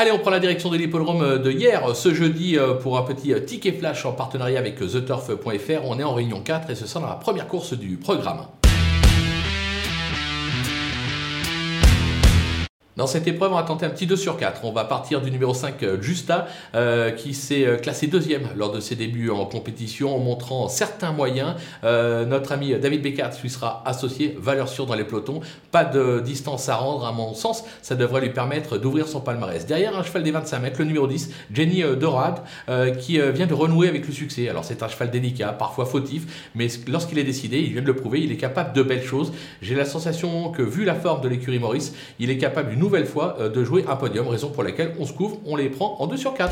Allez, on prend la direction de l'hippodrome de hier, ce jeudi, pour un petit ticket flash en partenariat avec TheTurf.fr. On est en réunion 4 et ce sera dans la première course du programme. Dans cette épreuve, on va tenter un petit 2 sur 4. On va partir du numéro 5, euh, Justa, euh, qui s'est euh, classé deuxième lors de ses débuts en compétition en montrant certains moyens. notre ami David Beckert lui sera associé, valeur sûre dans les pelotons. Pas de distance à rendre, à mon sens. Ça devrait lui permettre d'ouvrir son palmarès. Derrière, un cheval des 25 mètres, le numéro 10, Jenny Dorad, qui vient de renouer avec le succès. Alors, c'est un cheval délicat, parfois fautif, mais lorsqu'il est décidé, il vient de le prouver, il est capable de belles choses. J'ai la sensation que, vu la forme de l'écurie Maurice, il est capable d'une nouvelle fois euh, de jouer un podium, raison pour laquelle on se couvre, on les prend en 2 sur 4.